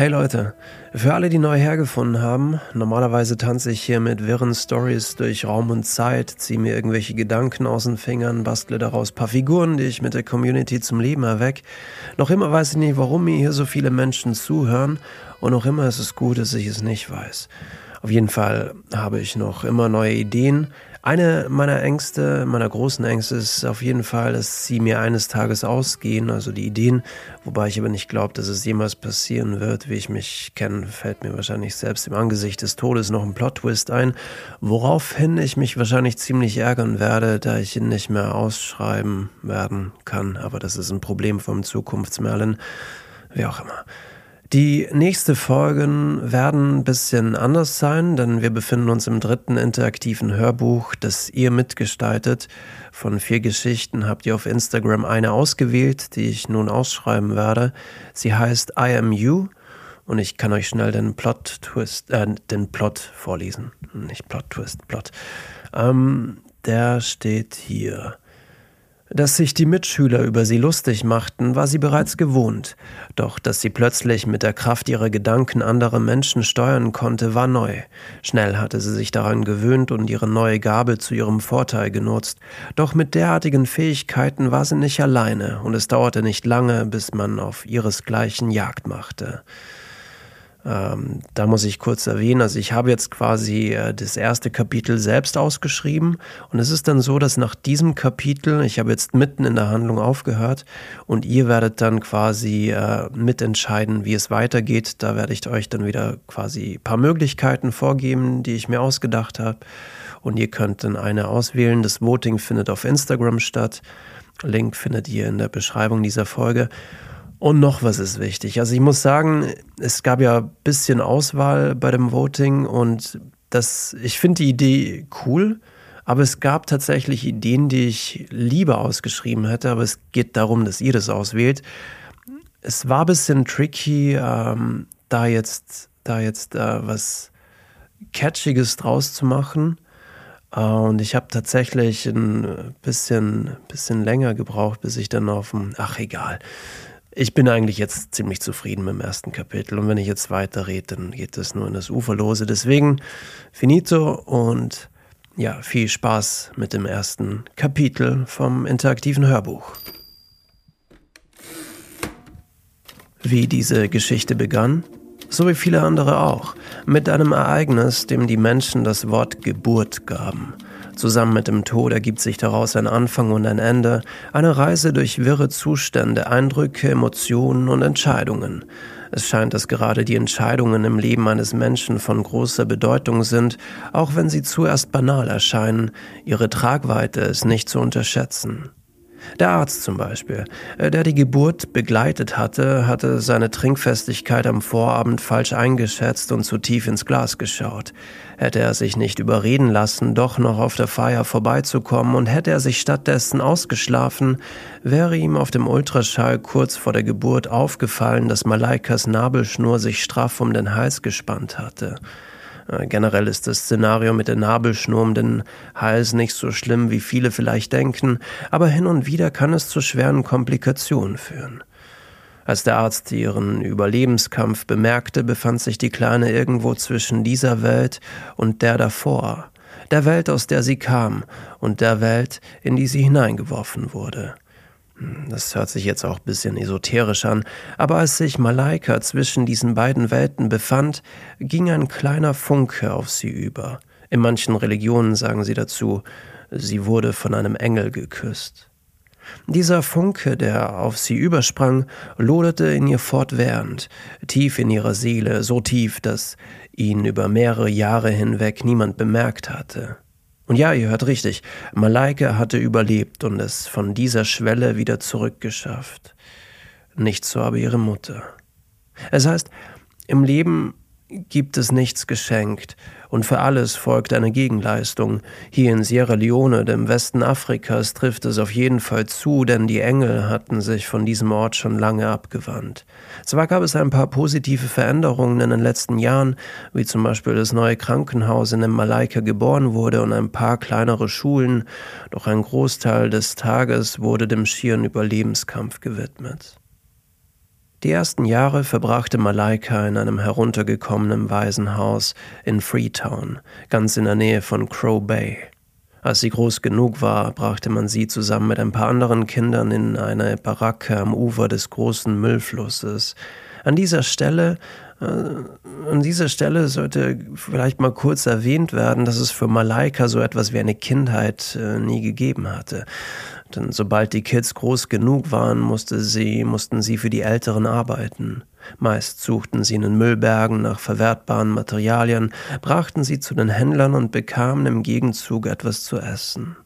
Hey Leute, für alle, die neu hergefunden haben, normalerweise tanze ich hier mit wirren Stories durch Raum und Zeit, ziehe mir irgendwelche Gedanken aus den Fingern, bastle daraus paar Figuren, die ich mit der Community zum Leben erweck. Noch immer weiß ich nicht, warum mir hier so viele Menschen zuhören und noch immer ist es gut, dass ich es nicht weiß. Auf jeden Fall habe ich noch immer neue Ideen, eine meiner Ängste, meiner großen Ängste ist auf jeden Fall, dass sie mir eines Tages ausgehen, also die Ideen, wobei ich aber nicht glaube, dass es jemals passieren wird. Wie ich mich kenne, fällt mir wahrscheinlich selbst im Angesicht des Todes noch ein Plot-Twist ein, woraufhin ich mich wahrscheinlich ziemlich ärgern werde, da ich ihn nicht mehr ausschreiben werden kann. Aber das ist ein Problem vom Zukunftsmerlin. Wie auch immer. Die nächste Folgen werden ein bisschen anders sein, denn wir befinden uns im dritten interaktiven Hörbuch, das ihr mitgestaltet. Von vier Geschichten habt ihr auf Instagram eine ausgewählt, die ich nun ausschreiben werde. Sie heißt I Am You und ich kann euch schnell den Plot Twist, äh, den Plot vorlesen. Nicht Plot Twist, Plot. Ähm, der steht hier. Dass sich die Mitschüler über sie lustig machten, war sie bereits gewohnt, doch dass sie plötzlich mit der Kraft ihrer Gedanken andere Menschen steuern konnte, war neu. Schnell hatte sie sich daran gewöhnt und ihre neue Gabe zu ihrem Vorteil genutzt, doch mit derartigen Fähigkeiten war sie nicht alleine, und es dauerte nicht lange, bis man auf ihresgleichen Jagd machte. Ähm, da muss ich kurz erwähnen, also ich habe jetzt quasi äh, das erste Kapitel selbst ausgeschrieben und es ist dann so, dass nach diesem Kapitel, ich habe jetzt mitten in der Handlung aufgehört und ihr werdet dann quasi äh, mitentscheiden, wie es weitergeht. Da werde ich euch dann wieder quasi ein paar Möglichkeiten vorgeben, die ich mir ausgedacht habe und ihr könnt dann eine auswählen. Das Voting findet auf Instagram statt. Link findet ihr in der Beschreibung dieser Folge. Und noch was ist wichtig. Also ich muss sagen, es gab ja ein bisschen Auswahl bei dem Voting und das, ich finde die Idee cool, aber es gab tatsächlich Ideen, die ich lieber ausgeschrieben hätte, aber es geht darum, dass ihr das auswählt. Es war ein bisschen tricky, ähm, da jetzt, da jetzt äh, was Catchiges draus zu machen. Uh, und ich habe tatsächlich ein bisschen, bisschen länger gebraucht, bis ich dann auf dem, ach egal, ich bin eigentlich jetzt ziemlich zufrieden mit dem ersten Kapitel und wenn ich jetzt weiter rede, dann geht es nur in das Uferlose. Deswegen finito und ja, viel Spaß mit dem ersten Kapitel vom interaktiven Hörbuch. Wie diese Geschichte begann, so wie viele andere auch, mit einem Ereignis, dem die Menschen das Wort Geburt gaben – Zusammen mit dem Tod ergibt sich daraus ein Anfang und ein Ende, eine Reise durch wirre Zustände, Eindrücke, Emotionen und Entscheidungen. Es scheint, dass gerade die Entscheidungen im Leben eines Menschen von großer Bedeutung sind, auch wenn sie zuerst banal erscheinen, ihre Tragweite ist nicht zu unterschätzen. Der Arzt zum Beispiel, äh, der die Geburt begleitet hatte, hatte seine Trinkfestigkeit am Vorabend falsch eingeschätzt und zu tief ins Glas geschaut. Hätte er sich nicht überreden lassen, doch noch auf der Feier vorbeizukommen und hätte er sich stattdessen ausgeschlafen, wäre ihm auf dem Ultraschall kurz vor der Geburt aufgefallen, dass Malaikas Nabelschnur sich straff um den Hals gespannt hatte. Äh, generell ist das Szenario mit der Nabelschnur um den Hals nicht so schlimm, wie viele vielleicht denken, aber hin und wieder kann es zu schweren Komplikationen führen. Als der Arzt ihren Überlebenskampf bemerkte, befand sich die Kleine irgendwo zwischen dieser Welt und der davor, der Welt, aus der sie kam und der Welt, in die sie hineingeworfen wurde. Das hört sich jetzt auch ein bisschen esoterisch an, aber als sich Malaika zwischen diesen beiden Welten befand, ging ein kleiner Funke auf sie über. In manchen Religionen sagen sie dazu, sie wurde von einem Engel geküsst. Dieser Funke, der auf sie übersprang, loderte in ihr fortwährend, tief in ihrer Seele, so tief, dass ihn über mehrere Jahre hinweg niemand bemerkt hatte. Und ja, ihr hört richtig, Malaike hatte überlebt und es von dieser Schwelle wieder zurückgeschafft. Nicht so aber ihre Mutter. Es heißt, im Leben gibt es nichts geschenkt, und für alles folgt eine Gegenleistung. Hier in Sierra Leone, dem Westen Afrikas, trifft es auf jeden Fall zu, denn die Engel hatten sich von diesem Ort schon lange abgewandt. Zwar gab es ein paar positive Veränderungen in den letzten Jahren, wie zum Beispiel das neue Krankenhaus, in dem Malaika geboren wurde und ein paar kleinere Schulen, doch ein Großteil des Tages wurde dem schieren Überlebenskampf gewidmet. Die ersten Jahre verbrachte Malaika in einem heruntergekommenen Waisenhaus in Freetown, ganz in der Nähe von Crow Bay. Als sie groß genug war, brachte man sie zusammen mit ein paar anderen Kindern in eine Baracke am Ufer des großen Müllflusses. An dieser Stelle äh, an dieser Stelle sollte vielleicht mal kurz erwähnt werden, dass es für Malaika so etwas wie eine Kindheit äh, nie gegeben hatte. Denn sobald die Kids groß genug waren, musste sie, mussten sie für die Älteren arbeiten. Meist suchten sie in den Müllbergen nach verwertbaren Materialien, brachten sie zu den Händlern und bekamen im Gegenzug etwas zu essen.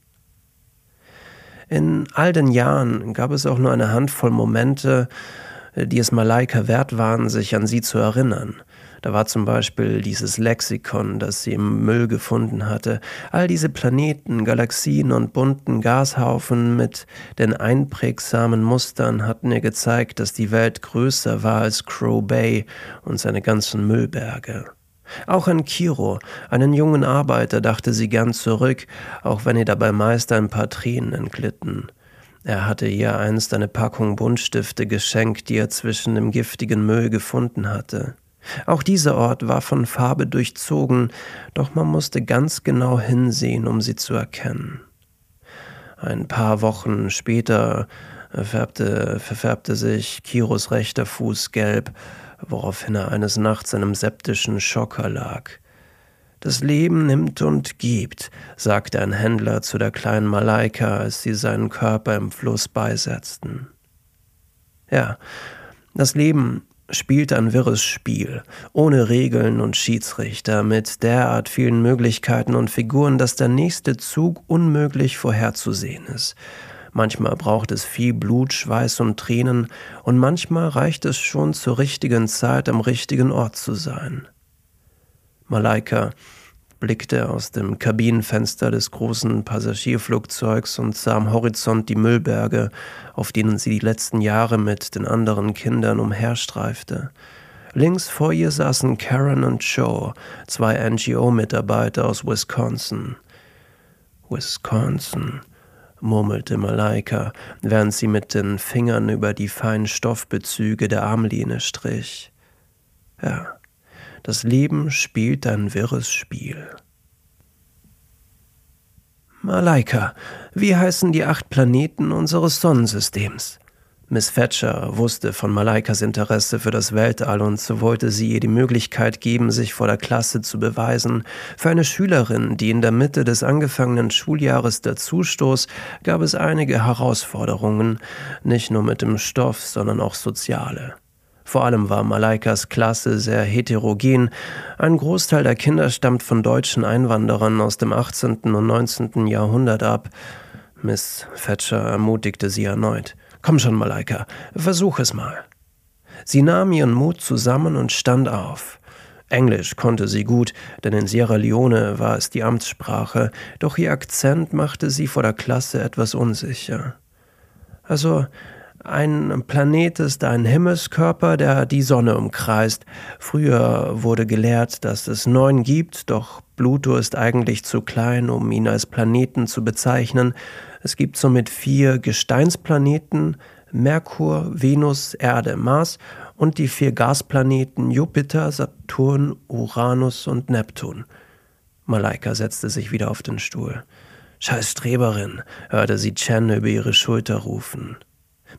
In all den Jahren gab es auch nur eine Handvoll Momente, die es Malaika wert waren, sich an sie zu erinnern. Da war zum Beispiel dieses Lexikon, das sie im Müll gefunden hatte. All diese Planeten, Galaxien und bunten Gashaufen mit den einprägsamen Mustern hatten ihr gezeigt, dass die Welt größer war als Crow Bay und seine ganzen Müllberge. Auch an Kiro, einen jungen Arbeiter, dachte sie gern zurück, auch wenn ihr dabei meist ein paar Tränen entglitten. Er hatte ihr einst eine Packung Buntstifte geschenkt, die er zwischen dem giftigen Müll gefunden hatte. Auch dieser Ort war von Farbe durchzogen, doch man musste ganz genau hinsehen, um sie zu erkennen. Ein paar Wochen später färbte, verfärbte sich Kiros rechter Fuß gelb, woraufhin er eines Nachts einem septischen Schock erlag. Das Leben nimmt und gibt, sagte ein Händler zu der kleinen Malaika, als sie seinen Körper im Fluss beisetzten. Ja, das Leben spielt ein wirres Spiel, ohne Regeln und Schiedsrichter, mit derart vielen Möglichkeiten und Figuren, dass der nächste Zug unmöglich vorherzusehen ist. Manchmal braucht es viel Blut, Schweiß und Tränen, und manchmal reicht es schon zur richtigen Zeit am richtigen Ort zu sein. Malaika blickte aus dem Kabinenfenster des großen Passagierflugzeugs und sah am Horizont die Müllberge, auf denen sie die letzten Jahre mit den anderen Kindern umherstreifte. Links vor ihr saßen Karen und Joe, zwei NGO-Mitarbeiter aus Wisconsin. Wisconsin, murmelte Malaika, während sie mit den Fingern über die feinen Stoffbezüge der Armlehne strich. Ja, das Leben spielt ein wirres Spiel. Malaika, wie heißen die acht Planeten unseres Sonnensystems? Miss Thatcher wusste von Malaikas Interesse für das Weltall und so wollte sie ihr die Möglichkeit geben, sich vor der Klasse zu beweisen. Für eine Schülerin, die in der Mitte des angefangenen Schuljahres dazustoß, gab es einige Herausforderungen, nicht nur mit dem Stoff, sondern auch soziale. Vor allem war Malaikas Klasse sehr heterogen. Ein Großteil der Kinder stammt von deutschen Einwanderern aus dem 18. und 19. Jahrhundert ab. Miss Thatcher ermutigte sie erneut. Komm schon, Malaika, versuch es mal. Sie nahm ihren Mut zusammen und stand auf. Englisch konnte sie gut, denn in Sierra Leone war es die Amtssprache, doch ihr Akzent machte sie vor der Klasse etwas unsicher. Also, ein Planet ist ein Himmelskörper, der die Sonne umkreist. Früher wurde gelehrt, dass es neun gibt, doch Pluto ist eigentlich zu klein, um ihn als Planeten zu bezeichnen. Es gibt somit vier Gesteinsplaneten, Merkur, Venus, Erde, Mars und die vier Gasplaneten Jupiter, Saturn, Uranus und Neptun. Malaika setzte sich wieder auf den Stuhl. Scheiß Streberin, hörte sie Chen über ihre Schulter rufen.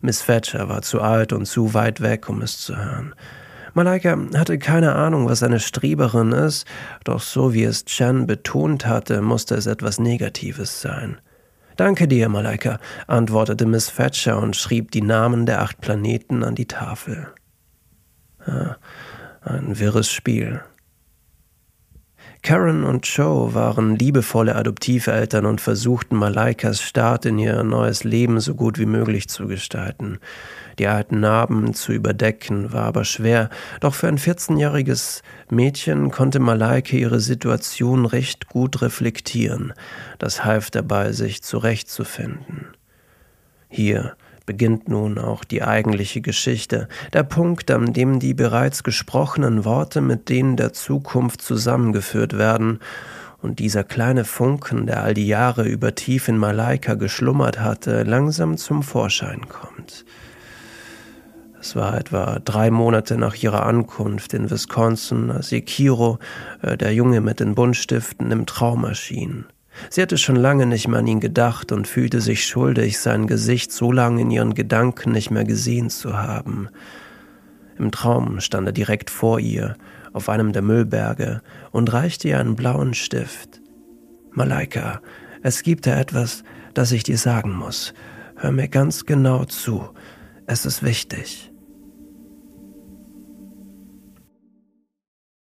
Miss Thatcher war zu alt und zu weit weg, um es zu hören. Malaika hatte keine Ahnung, was eine Streberin ist, doch so wie es Chen betont hatte, musste es etwas Negatives sein. Danke dir, Malaika, antwortete Miss Thatcher und schrieb die Namen der acht Planeten an die Tafel. Ja, ein wirres Spiel. Karen und Joe waren liebevolle Adoptiveltern und versuchten Malaikas Start in ihr neues Leben so gut wie möglich zu gestalten. Die alten Narben zu überdecken war aber schwer, doch für ein 14-jähriges Mädchen konnte Malaika ihre Situation recht gut reflektieren. Das half dabei, sich zurechtzufinden. Hier beginnt nun auch die eigentliche Geschichte, der Punkt, an dem die bereits gesprochenen Worte mit denen der Zukunft zusammengeführt werden, und dieser kleine Funken, der all die Jahre über tief in Malaika geschlummert hatte, langsam zum Vorschein kommt. Es war etwa drei Monate nach ihrer Ankunft in Wisconsin, als ihr äh, der Junge mit den Buntstiften, im Traum erschien. Sie hatte schon lange nicht mehr an ihn gedacht und fühlte sich schuldig, sein Gesicht so lange in ihren Gedanken nicht mehr gesehen zu haben. Im Traum stand er direkt vor ihr, auf einem der Müllberge, und reichte ihr einen blauen Stift. Malaika, es gibt da etwas, das ich dir sagen muss. Hör mir ganz genau zu. Es ist wichtig.